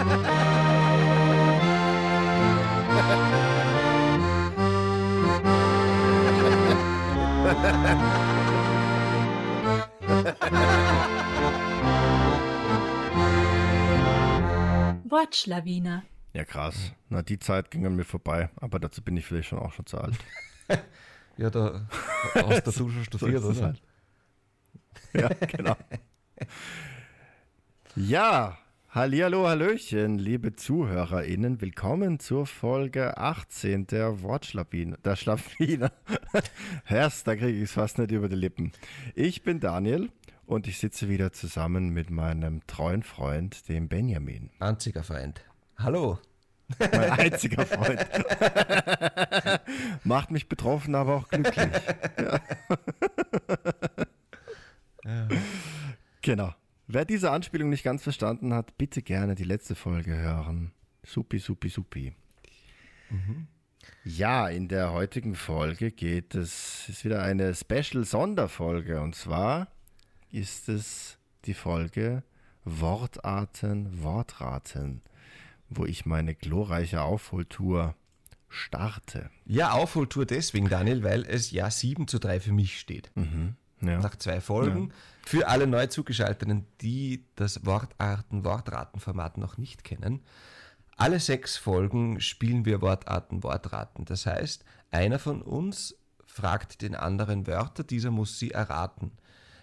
Wortschlawiner. Ja, krass. Na, die Zeit ging an mir vorbei, aber dazu bin ich vielleicht schon auch schon zu alt. Ja, da hast du schon studiert, So oder? halt. Ja, genau. Ja, hallihallo, hallöchen, liebe ZuhörerInnen. Willkommen zur Folge 18 der Wortschlawiner. Der Schlawiner. Herst, da kriege ich es fast nicht über die Lippen. Ich bin Daniel und ich sitze wieder zusammen mit meinem treuen Freund, dem Benjamin. Einziger Freund. Hallo. Mein einziger Freund. Macht mich betroffen, aber auch glücklich. Ja. Genau. Wer diese Anspielung nicht ganz verstanden hat, bitte gerne die letzte Folge hören. Supi, supi, supi. Ja, in der heutigen Folge geht es, ist wieder eine Special-Sonderfolge. Und zwar ist es die Folge Wortarten, Wortraten, wo ich meine glorreiche Aufholtour starte. Ja, Aufholtour deswegen, Daniel, weil es ja 7 zu 3 für mich steht. Ja. Nach zwei Folgen. Für alle neu zugeschalteten, die das Wortarten, Wortratenformat noch nicht kennen. Alle sechs Folgen spielen wir Wortarten, Wortraten. Das heißt, einer von uns fragt den anderen Wörter, dieser muss sie erraten.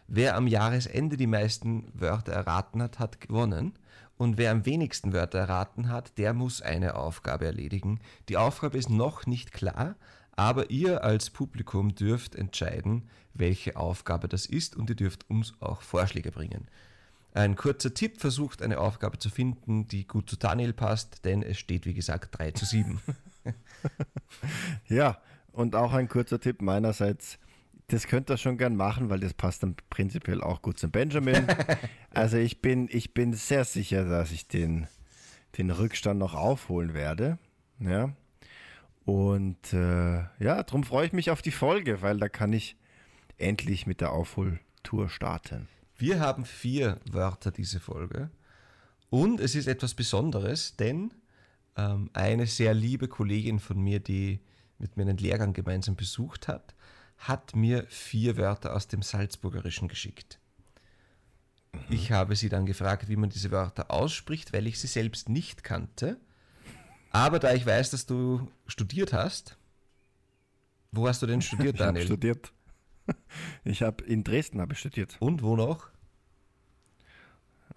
Wer am Jahresende die meisten Wörter erraten hat, hat gewonnen. Und wer am wenigsten Wörter erraten hat, der muss eine Aufgabe erledigen. Die Aufgabe ist noch nicht klar, aber ihr als Publikum dürft entscheiden, welche Aufgabe das ist und ihr dürft uns auch Vorschläge bringen. Ein kurzer Tipp, versucht eine Aufgabe zu finden, die gut zu Daniel passt, denn es steht wie gesagt 3 zu 7. Ja, und auch ein kurzer Tipp meinerseits. Das könnt ihr schon gern machen, weil das passt dann prinzipiell auch gut zum Benjamin. Also ich bin, ich bin sehr sicher, dass ich den, den Rückstand noch aufholen werde. Ja. Und äh, ja, darum freue ich mich auf die Folge, weil da kann ich endlich mit der Aufholtour starten. Wir haben vier Wörter diese Folge und es ist etwas Besonderes, denn ähm, eine sehr liebe Kollegin von mir, die mit mir einen Lehrgang gemeinsam besucht hat, hat mir vier Wörter aus dem Salzburgerischen geschickt. Ich habe sie dann gefragt, wie man diese Wörter ausspricht, weil ich sie selbst nicht kannte. Aber da ich weiß, dass du studiert hast, wo hast du denn studiert, Ich habe Daniel? studiert. Ich habe in Dresden habe ich studiert, Und wo noch?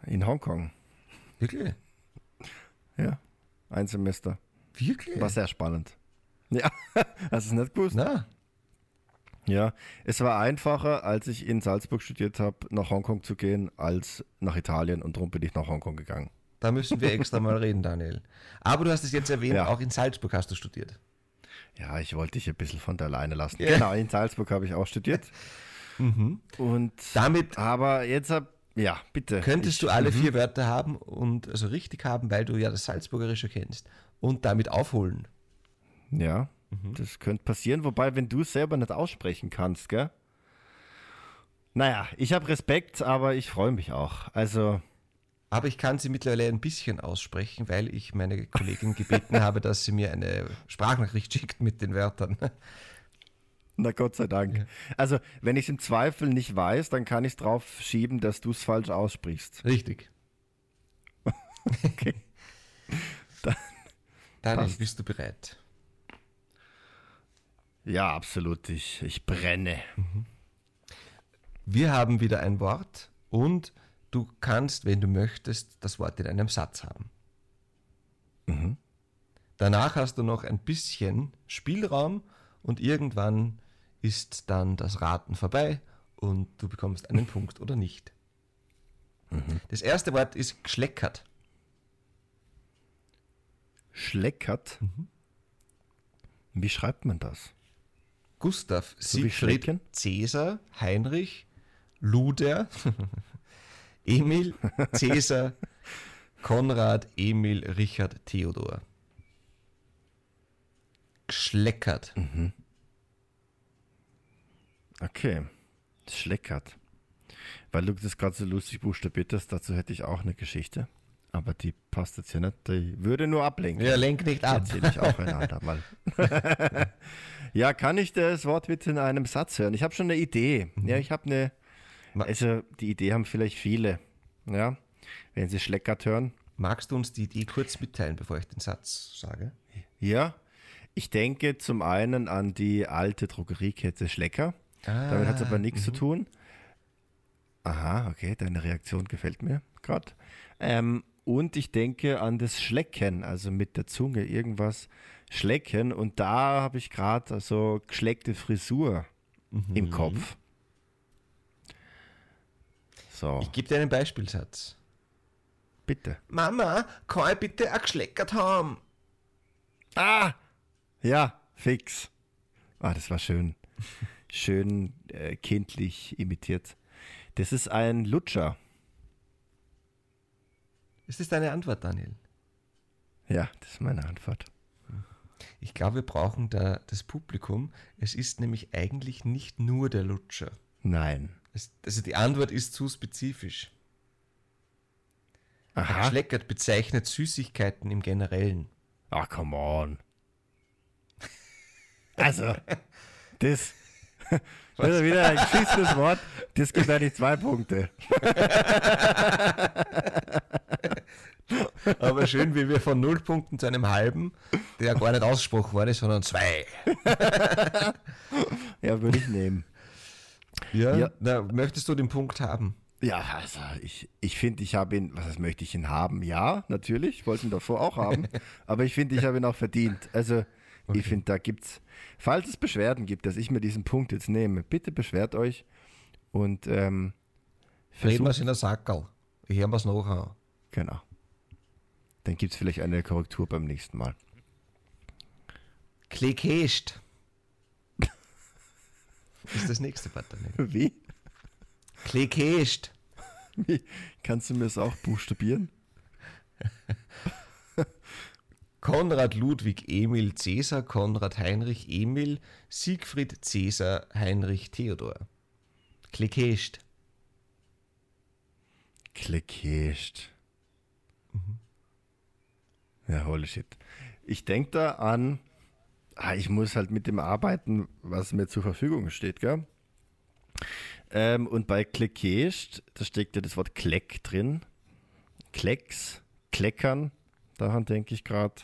in Hongkong. Wirklich? Ja, ein Semester. Wirklich? War sehr spannend. Ja, hast du es nicht gewusst? Na, Ja, es war einfacher, als ich in Salzburg studiert habe, nach Hongkong zu gehen, als nach Italien und darum bin ich nach Hongkong gegangen. Da müssen wir extra mal reden, Daniel. Aber du hast es jetzt erwähnt, Ja. auch in Salzburg hast du studiert. Ja, ich wollte dich ein bisschen von der Leine lassen. Ja. Genau, in Salzburg habe ich auch studiert. Und Damit aber jetzt hab, ja, bitte. könntest ich, du Mhm. alle vier Wörter haben und also richtig haben, weil du ja das Salzburgerische kennst. Und damit aufholen. Ja, Mhm. das könnte passieren, wobei, wenn du es selber nicht aussprechen kannst, gell? Naja, ich habe Respekt, aber ich freue mich auch. Also, Aber ich kann sie mittlerweile ein bisschen aussprechen, weil ich meine Kollegin gebeten habe, dass sie mir eine Sprachnachricht schickt mit den Wörtern. na Gott sei Dank. Also, wenn ich es im Zweifel nicht weiß, dann kann ich es drauf schieben, dass du es falsch aussprichst. Richtig. Okay. Daniel, Passt. bist du bereit? Ja, absolut. Ich, ich brenne. Wir haben wieder ein Wort und du kannst, wenn du möchtest, das Wort in einem Satz haben. Danach hast du noch ein bisschen Spielraum und irgendwann ist dann das Raten vorbei und du bekommst einen Punkt oder nicht. Das erste Wort ist geschleckert. Schleckert. Wie schreibt man das? Gustav, So Siegfried? Cäsar, Heinrich, Luder, Emil, Cäsar, Konrad, Emil, Richard, Theodor. Geschleckert. Okay. Schleckert. Weil du das gerade so lustig buchstabiert hast, dazu hätte ich auch eine Geschichte. Aber die passt jetzt ja nicht. Die würde nur ablenken. Ja, lenk nicht ab. Erzähle ich auch ein andermal. ja, kann ich das Wortwitz in einem Satz hören? Ich habe schon eine Idee. Ja, ich habe eine. Also, die Idee haben vielleicht viele. Ja, wenn sie Schleckert hören. Magst du uns die Idee kurz mitteilen, bevor ich den Satz sage? Ja, ich denke zum einen an die alte Drogeriekette Schlecker. Damit hat es aber nichts zu tun. Aha, okay, deine Reaktion gefällt mir gerade. Ähm, und ich denke an das Schlecken, also mit der Zunge irgendwas schlecken. Und da habe ich gerade also geschleckte Frisur im Kopf. So, Ich gebe dir einen Beispielsatz. bitte. Mama, kann ich bitte auch geschleckert haben? Ah! Ja, fix. Ah, das war schön. Schön äh, kindlich imitiert. Das ist ein Lutscher. Ist das deine Antwort, Daniel? Ja, das ist meine Antwort. Ich glaube, wir brauchen da das Publikum. Es ist nämlich eigentlich nicht nur der Lutscher. Nein. Also die Antwort ist zu spezifisch. Aha. Schleckert bezeichnet Süßigkeiten im Generellen. Ah, come on. Also, das, das ist wieder ein geschissenes Wort. Das gibt eigentlich zwei Punkte. Aber schön, wie wir von null Punkten zu einem halben, der gar nicht ausgesprochen wurde, sondern zwei. Ja, würde ich nehmen. Ja? Ja. Na, möchtest du den Punkt haben? Ja, also ich, ich finde, ich habe ihn, was heißt, möchte ich ihn haben? Ja, natürlich, wollte ihn davor auch haben, aber ich finde, ich habe ihn auch verdient. Also ich finde, da gibt's, falls es Beschwerden gibt, dass ich mir diesen Punkt jetzt nehme, bitte beschwert euch und ähm, Reden wir es in der Sackerl. Ich höre es nachher. genau. Dann gibt es vielleicht eine Korrektur beim nächsten Mal. Klickest. Ist das nächste Wort, Daniel. Wie? Klickest. Wie? Kannst du mir das auch buchstabieren? Konrad Ludwig Emil Cäsar Konrad Heinrich Emil Siegfried Cäsar Heinrich Theodor. Klickest. Klickest. Ja, holy shit. Ich denke da an, ah, ich muss halt mit dem arbeiten, was mir zur Verfügung steht, gell? Ähm, und bei Klickest, da steckt ja das Wort Kleck drin. Klecks, Kleckern, daran denke ich gerade.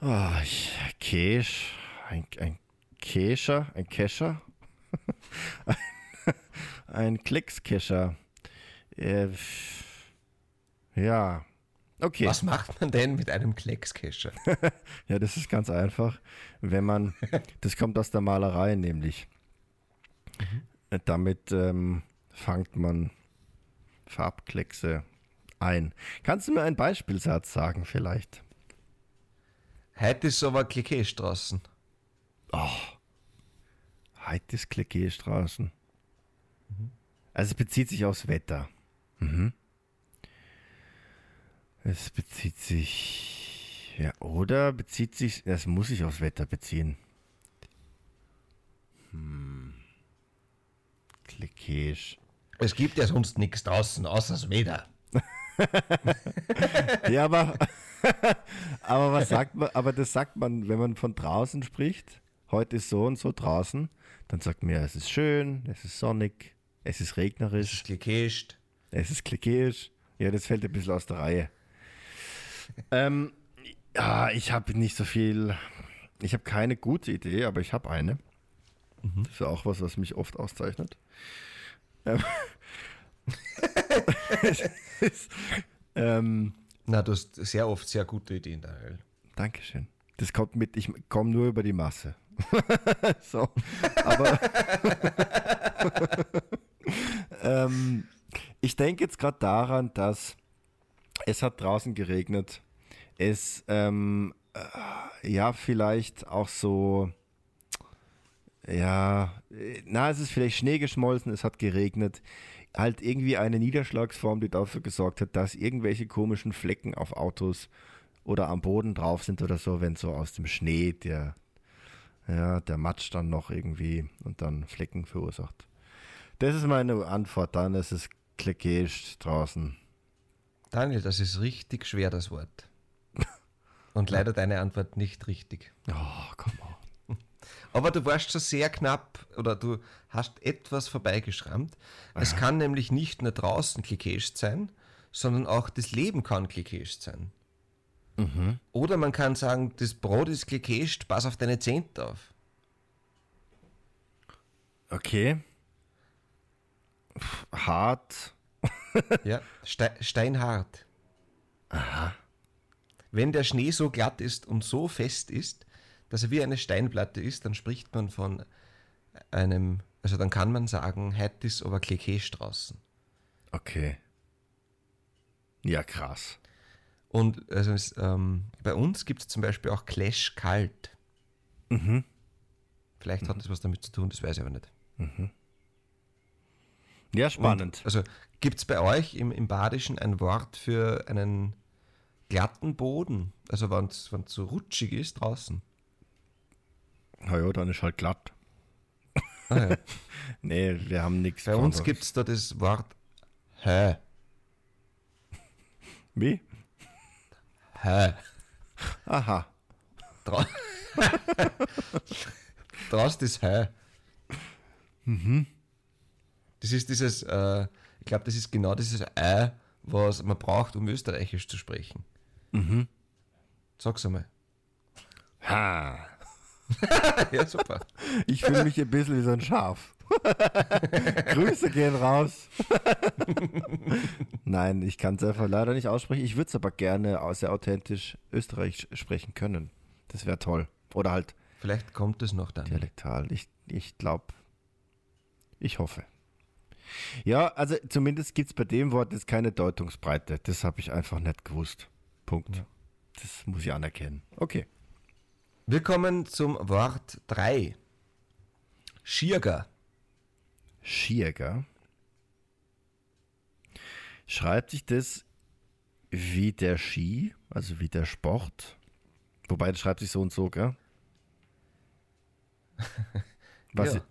Ah, ich, Kesch, ein, ein Kescher, ein Kescher, ein, ein Kleckskescher. Äh, ja, okay. Was macht man denn mit einem Kleckskescher? Ja, das ist ganz einfach. Wenn man, das kommt aus der Malerei nämlich. Äh, Damit ähm, fangt man Farbkleckse ein. Kannst du mir einen Beispielsatz sagen vielleicht? Heute ist aber Klickest draußen. Heute ist Klickee-Straßen. Also es bezieht sich aufs Wetter. Mhm. Es bezieht sich, ja, oder bezieht sich, das muss sich aufs Wetter beziehen. Hm. Klickisch. Es gibt ja sonst nichts draußen, außer das Wetter. Ja, aber, aber was sagt man, aber das sagt man, wenn man von draußen spricht, heute ist so und so draußen, dann sagt man ja, es ist schön, es ist sonnig, es ist Es regnerisch, ist Klickest. es ist klickisch. Ja, das fällt ein bisschen aus der Reihe. Ähm, ja, ich habe nicht so viel, ich habe keine gute Idee, aber ich habe eine. Das ist ja auch was, was mich oft auszeichnet. Ähm, ist, ähm, Na, du hast sehr oft sehr gute Ideen, Daniel. Dankeschön. Das kommt mit, ich komme nur über die Masse. so. Aber ähm, ich denke jetzt gerade daran, dass es hat draußen geregnet. Es, ähm, äh, ja, vielleicht auch so, ja, na, es ist vielleicht Schnee geschmolzen, es hat geregnet. Halt irgendwie eine Niederschlagsform, die dafür gesorgt hat, dass irgendwelche komischen Flecken auf Autos oder am Boden drauf sind oder so, wenn so aus dem Schnee der, ja, der Matsch dann noch irgendwie und dann Flecken verursacht. Das ist meine Antwort. Dann ist es draußen. Daniel, das ist richtig schwer, das Wort. Und leider deine Antwort nicht richtig. Oh, komm on. Aber du warst schon sehr knapp oder du hast etwas vorbeigeschrammt. Es kann nämlich nicht nur draußen klickescht sein, sondern auch das Leben kann klickescht sein. Oder man kann sagen, das Brot ist klickescht, pass auf deine Zehnte auf. Okay. Hart. Ja, Ste steinhart. Aha. Wenn der Schnee so glatt ist und so fest ist, dass er wie eine Steinplatte ist, dann spricht man von einem, also dann kann man sagen, ist aber klickescht draußen. Okay. Ja, krass. Und also es, ähm, bei uns gibt es zum Beispiel auch Clash kalt. Vielleicht hat das was damit zu tun, das weiß ich aber nicht. Ja, spannend. Und, also gibt es bei euch im, im Badischen ein Wort für einen glatten Boden? Also wenn es so rutschig ist draußen. Na ja, dann ist halt glatt. Ah, ja. Nee, wir haben nichts. Bei uns gibt es da das Wort Hä. Wie? Hä. Aha. Dra Draußen ist Hä. Das ist dieses, äh, ich glaube, das ist genau dieses Ä, was man braucht, um Österreichisch zu sprechen. Sag's einmal. Ha. ja, super. Ich fühle mich ein bisschen wie so ein Schaf. Grüße gehen raus. Nein, ich kann es einfach leider nicht aussprechen. Ich würde es aber gerne sehr authentisch österreichisch sprechen können. Das wäre toll. Oder halt Vielleicht kommt es noch dann. dialektal. Ich, ich glaube, ich hoffe. Ja, also zumindest gibt es bei dem Wort jetzt keine Deutungsbreite. Das habe ich einfach nicht gewusst. Punkt. Das muss ich anerkennen. Okay. Wir kommen zum Wort 3. Schierger. Schierger. Schreibt sich das wie der Ski, also wie der Sport? Wobei das schreibt sich so und so, gell? Was Ja.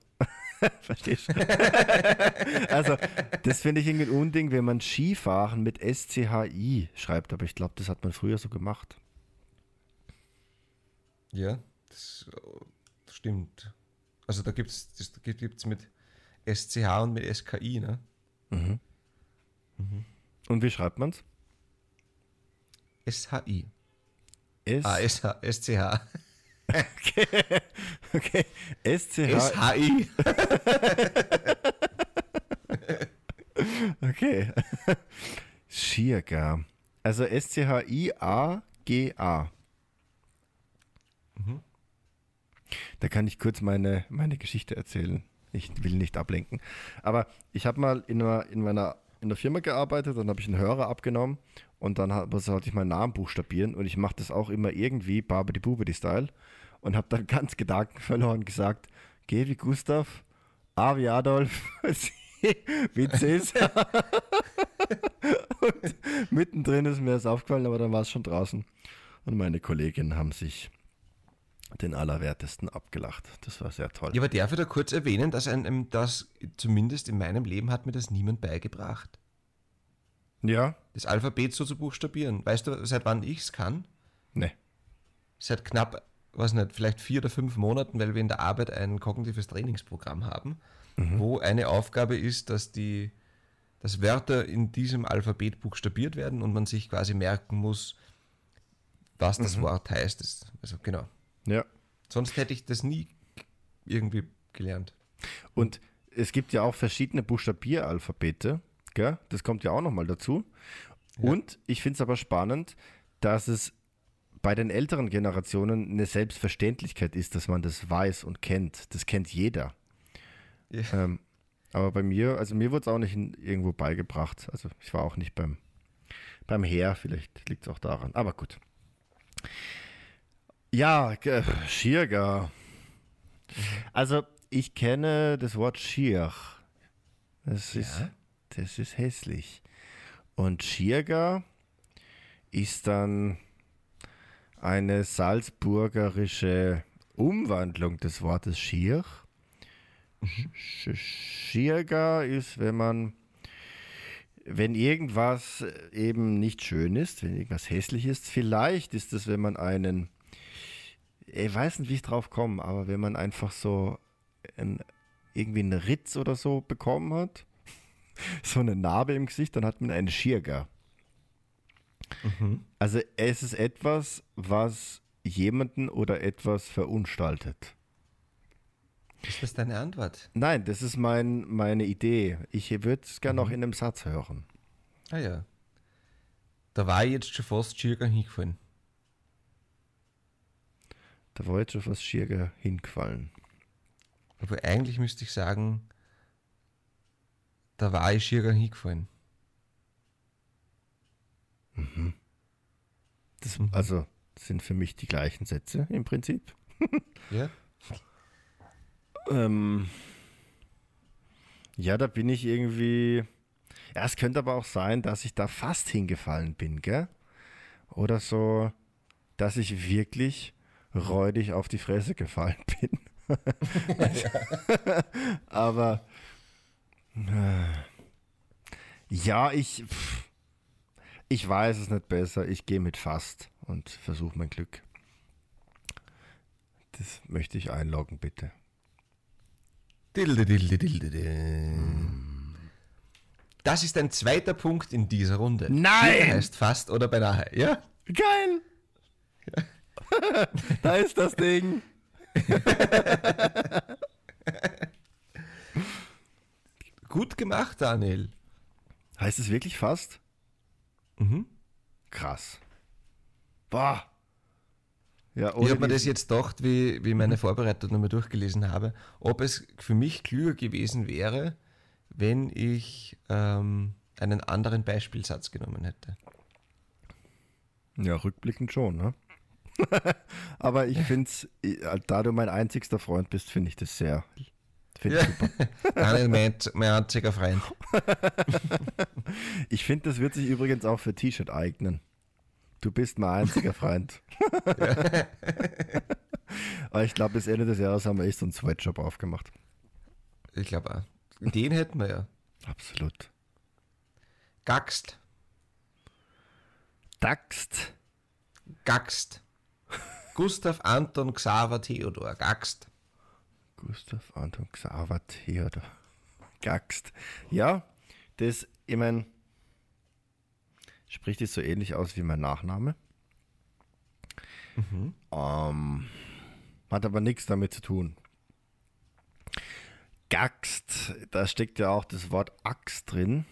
Verstehst du? also, das finde ich irgendwie ein Unding, wenn man Skifahren mit SCHI schreibt, aber ich glaube, das hat man früher so gemacht. Ja, das äh, stimmt. Also da gibt es gibt's mit SCH und mit SKI, ne? Und wie schreibt man es? SHI. S Ah, SH, SCH. okay. SCH. SHI. Okay. Schiergar. Also S-C-H-I-A-G-A. Da kann ich kurz meine, meine Geschichte erzählen. Ich will nicht ablenken. Aber ich habe mal in einer, in meiner in der Firma gearbeitet, dann habe ich einen Hörer abgenommen und dann sollte ich meinen Namen buchstabieren und ich mache das auch immer irgendwie Barbedi Bubedi Style und habe dann ganz Gedanken verloren gesagt, G wie Gustav, A wie Adolf, C wie Cäsar. und mittendrin ist mir das aufgefallen, aber dann war es schon draußen. Und meine Kolleginnen haben sich den Allerwertesten abgelacht. Das war sehr toll. Ja, aber darf ich da kurz erwähnen, dass einem das, zumindest in meinem Leben, hat mir das niemand beigebracht. Ja? Das Alphabet so zu buchstabieren. Weißt du, seit wann ich es kann? Ne. Seit knapp, was nicht, vielleicht vier oder fünf Monaten, weil wir in der Arbeit ein kognitives Trainingsprogramm haben, wo eine Aufgabe ist, dass die dass Wörter in diesem Alphabet buchstabiert werden und man sich quasi merken muss, was das Wort heißt. Also genau. Ja. Sonst hätte ich das nie irgendwie gelernt. Und es gibt ja auch verschiedene Buchstabieralphabete. Gell? Das kommt ja auch nochmal dazu. Und ich finde es aber spannend, dass es bei den älteren Generationen eine Selbstverständlichkeit ist, dass man das weiß und kennt. Das kennt jeder. Ja. Ähm, aber bei mir, also mir wurde es auch nicht in, irgendwo beigebracht. Also ich war auch nicht beim, beim Heer, vielleicht liegt es auch daran. Aber gut. Ja, ge- Schierger. Also ich kenne das Wort Schier. Das ist, Ja. Das ist hässlich. Und Schierger ist dann eine salzburgerische Umwandlung des Wortes Schier. Sch- Schierger ist, wenn man wenn irgendwas eben nicht schön ist, wenn irgendwas hässlich ist, vielleicht ist es, wenn man einen, ich weiß nicht, wie ich drauf komme, aber wenn man einfach so ein, irgendwie einen Ritz oder so bekommen hat, so eine Narbe im Gesicht, dann hat man einen Schirger. Mhm. Also es ist etwas, was jemanden oder etwas verunstaltet. Ist das deine Antwort? Nein, das ist mein, meine Idee. Ich würde es gerne noch in einem Satz hören. Ah ja. Da war ich jetzt schon fast Schirger hingefallen. Da war jetzt schon fast Schirger hingefallen. Aber eigentlich müsste ich sagen, da war ich Schirger hingefallen. Das, Also das sind für mich die gleichen Sätze im Prinzip. Ja? Ähm, ja, da bin ich irgendwie. Ja, es könnte aber auch sein, dass ich da fast hingefallen bin, gell? Oder so, dass ich wirklich räudig auf die Fresse gefallen bin. aber. Ja, ich. Ich weiß es nicht besser. Ich gehe mit fast und versuche mein Glück. Das möchte ich einloggen, bitte. Das ist ein zweiter Punkt in dieser Runde. Nein! Schirger heißt fast oder beinahe, ja? Geil! da ist das Ding. Gut gemacht, Daniel. Heißt es wirklich fast? Mhm. Krass. Boah. Ja, Ich habe mir das jetzt gedacht, wie, wie meine Vorbereitung nochmal durchgelesen habe, ob es für mich klüger gewesen wäre, wenn ich ähm, einen anderen Beispielsatz genommen hätte. Ja, rückblickend schon, ne? Aber ich finde es, da du mein einzigster Freund bist, finde ich das sehr. Finde ich super. Daniel, mein, mein einziger Freund. Ich finde, das wird sich übrigens auch für T-Shirt eignen. Du bist mein einziger Freund. Aber ich glaube, bis Ende des Jahres haben wir echt so einen Sweatshop aufgemacht. Ich glaube auch. Den hätten wir ja. Absolut. Gaxt. Daxt. Gaxt. Gustav Anton Xaver Theodor. Gaxt. Gustav Anton Xaver Theodor. Gaxt. Ja, das, ich meine, spricht es so ähnlich aus wie mein Nachname. Ähm, hat aber nichts damit zu tun. Gaxt, da steckt ja auch das Wort Axt drin.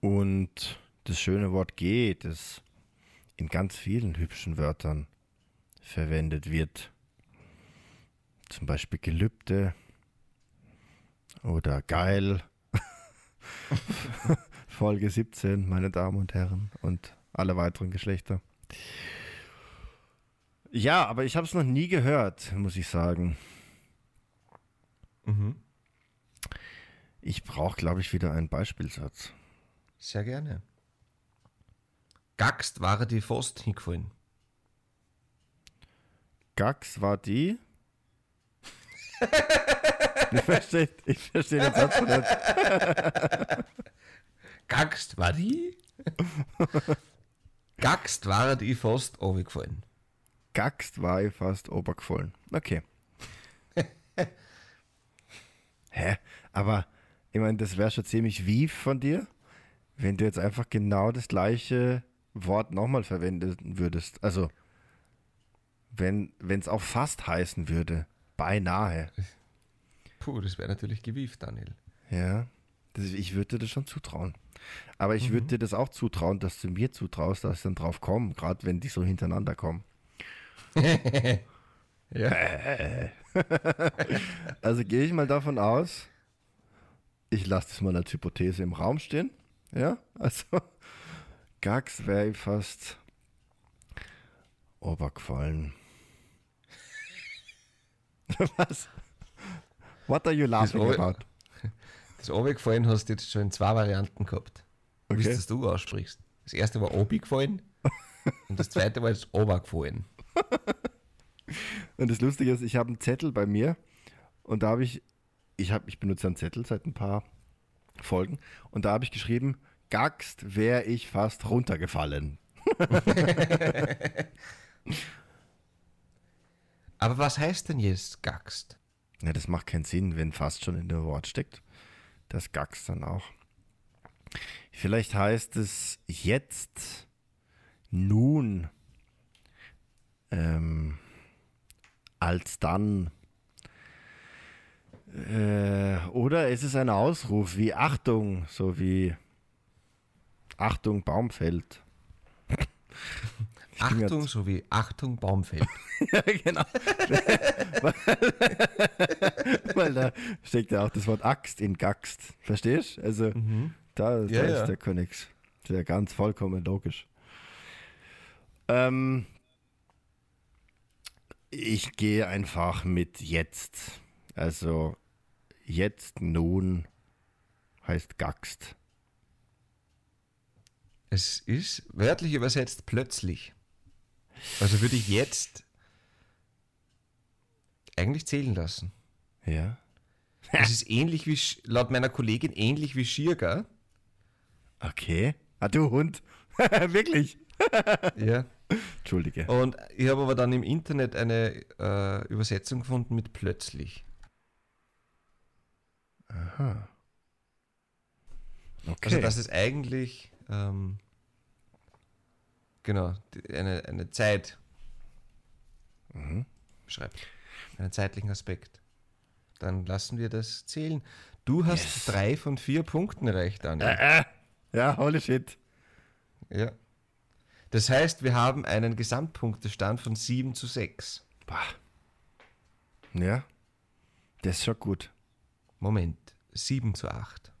Und das schöne Wort G, das in ganz vielen hübschen Wörtern verwendet wird. Zum Beispiel Gelübde oder geil. Folge 17, meine Damen und Herren und alle weiteren Geschlechter. Ja, aber ich habe es noch nie gehört, muss ich sagen. Mhm. Ich brauche, glaube ich, wieder einen Beispielsatz. Sehr gerne. Gaxt war die Fost hingefallen. Gax war die. ich verstehe ich versteh den Satz nicht. Gaxt war die? Gaxt war die Fost runtergefallen. Gaxt war ich fast obergefallen. Okay. Hä? Aber ich meine, das wäre schon ziemlich wief von dir, wenn du jetzt einfach genau das gleiche Wort nochmal verwenden würdest. Also, wenn es auch fast heißen würde. Beinahe. Puh, das wäre natürlich gewieft, Daniel. Ja. Das, ich würde dir das schon zutrauen. Aber ich würde dir das auch zutrauen, dass du mir zutraust, dass ich dann drauf komme, gerade wenn die so hintereinander kommen. Ja. Also gehe ich mal davon aus, ich lasse das mal als Hypothese im Raum stehen. Ja, also Gags wäre fast obergefallen. Was? What are you laughing Ober- about? Das runtergefallen hast du jetzt schon in zwei Varianten gehabt. Wie Okay. es das du aussprichst. Das erste war obi gefallen und das zweite war jetzt obergefallen. Und das Lustige ist, ich habe einen Zettel bei mir und da habe ich, ich habe, ich benutze einen Zettel seit ein paar Folgen. Und da habe ich geschrieben, Gaxt wäre ich fast runtergefallen. Aber was heißt denn jetzt Gaxt? Ja, das macht keinen Sinn, wenn fast schon in dem Wort steckt. Das Gaxt dann auch. Vielleicht heißt es jetzt, nun, ähm, als dann. Äh, oder ist es ein Ausruf wie Achtung, so wie Achtung, Baumfeld. Achtung, so wie Achtung, Baumfeld. ja, genau. Weil da steckt ja auch das Wort Axt in Gaxt. Verstehst du? Also, Mhm. da, da Ja, ist ja. der Konnex. Das ist ja ganz vollkommen logisch. Ähm, ich gehe einfach mit jetzt. Also, jetzt, nun heißt Gaxt. Es ist wörtlich übersetzt plötzlich. Also würde ich jetzt eigentlich zählen lassen. Ja. Es ist ähnlich wie, laut meiner Kollegin, ähnlich wie Schirger. Okay. Ah, du Hund. Wirklich. Ja. Entschuldige. Und ich habe aber dann im Internet eine äh, Übersetzung gefunden mit plötzlich. Okay. Also dass es eigentlich ähm, genau eine, eine Zeit beschreibt. Einen zeitlichen Aspekt. Dann lassen wir das zählen. Du hast Yes. drei von vier Punkten erreicht, Daniel. äh, äh. Ja, holy shit. Ja. Das heißt, wir haben einen Gesamtpunktestand von 7 zu 6. Bah. Ja. Das ist schon gut. Moment, 7 zu 8.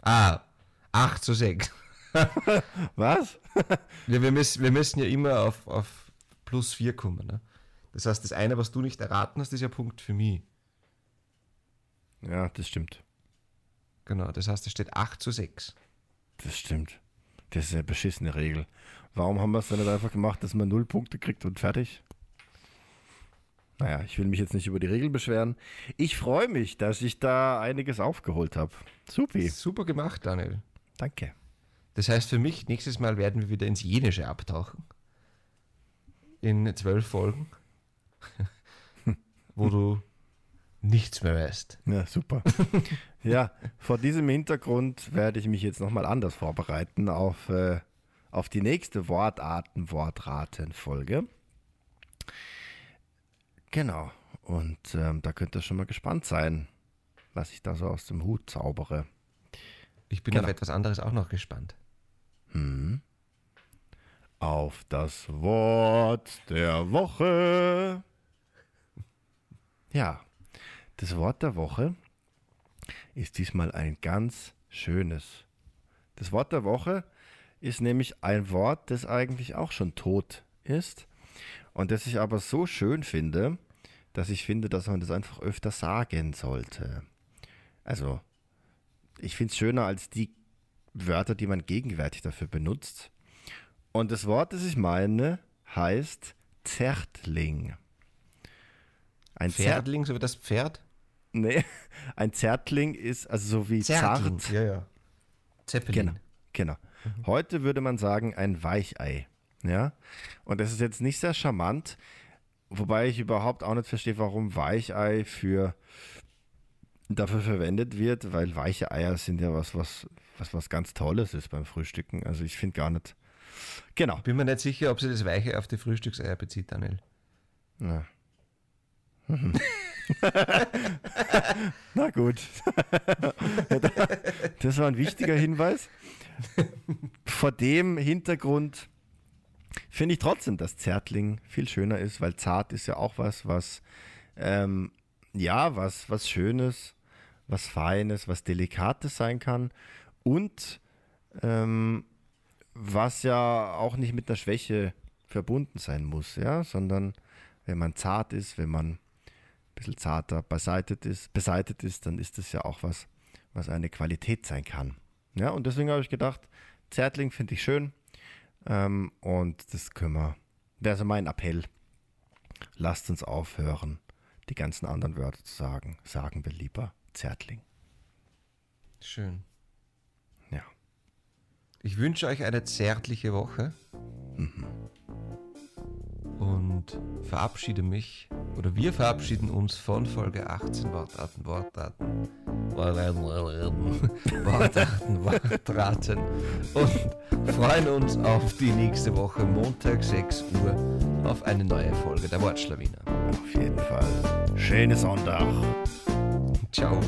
Ah, 8 zu 6. Was? Ja, wir, müssen, wir müssen ja immer auf, auf plus 4 kommen. Ne? Das heißt, das eine, was du nicht erraten hast, ist ja Punkt für mich. Ja, das stimmt. Genau, das heißt, es steht 8 zu 6. Das stimmt. Das ist eine beschissene Regel. Warum haben wir es dann nicht einfach gemacht, dass man null Punkte kriegt und fertig? Naja, ich will mich jetzt nicht über die Regel beschweren. Ich freue mich, dass ich da einiges aufgeholt habe. Supi. Super gemacht, Daniel. Danke. Das heißt für mich, nächstes Mal werden wir wieder ins Jenische abtauchen. In zwölf Folgen. wo du nichts mehr weißt. Ja, super. ja, vor diesem Hintergrund werde ich mich jetzt nochmal anders vorbereiten auf, äh, auf die nächste Wortarten-Wortraten-Folge. Genau. Und ähm, da könnt ihr schon mal gespannt sein, was ich da so aus dem Hut zaubere. Ich bin Genau. auf etwas anderes auch noch gespannt. Auf das Wort der Woche. Ja, das Wort der Woche ist diesmal ein ganz schönes. Das Wort der Woche ist nämlich ein Wort, das eigentlich auch schon tot ist und das ich aber so schön finde, dass ich finde, dass man das einfach öfter sagen sollte. Also, ich finde es schöner als die Wörter, die man gegenwärtig dafür benutzt. Und das Wort, das ich meine, heißt Zärtling. Ein, Zert Pferdling, so wie das Pferd? nee, ein Zärtling ist also so wie Zärtling. zart. Ja, ja. Zeppelin. Genau, genau. Heute würde man sagen ein Weichei. Ja, und das ist jetzt nicht sehr charmant, wobei ich überhaupt auch nicht verstehe, warum Weichei für dafür verwendet wird, weil weiche Eier sind ja was, was, was, was ganz Tolles ist beim Frühstücken. Also ich finde gar nicht. Genau. Bin mir nicht sicher, ob sie das Weiche auf die Frühstückseier bezieht, Daniel. Ja. Na gut. das war ein wichtiger Hinweis. Vor dem Hintergrund finde ich trotzdem, dass Zärtling viel schöner ist, weil zart ist ja auch was, was, ähm, ja, was, was Schönes, was Feines, was Delikates sein kann und ähm, was ja auch nicht mit einer Schwäche verbunden sein muss, ja, sondern wenn man zart ist, wenn man ein bisschen zarter beseitet ist, beseitet ist, dann ist das ja auch was, was eine Qualität sein kann. Ja, und deswegen habe ich gedacht, Zärtling finde ich schön. Ähm, und das können wir, wäre so mein Appell. Lasst uns aufhören, die ganzen anderen Wörter zu sagen. Sagen wir lieber Zärtling. Schön. Ich wünsche euch eine zärtliche Woche. Und verabschiede mich, oder wir verabschieden uns von Folge 18 Wortarten, Wortarten, Wortarten, Wortarten, Wortarten und freuen uns auf die nächste Woche, Montag 6 Uhr, auf eine neue Folge der Wortschlawiner. Auf jeden Fall. Schönes Sonntag. Ciao.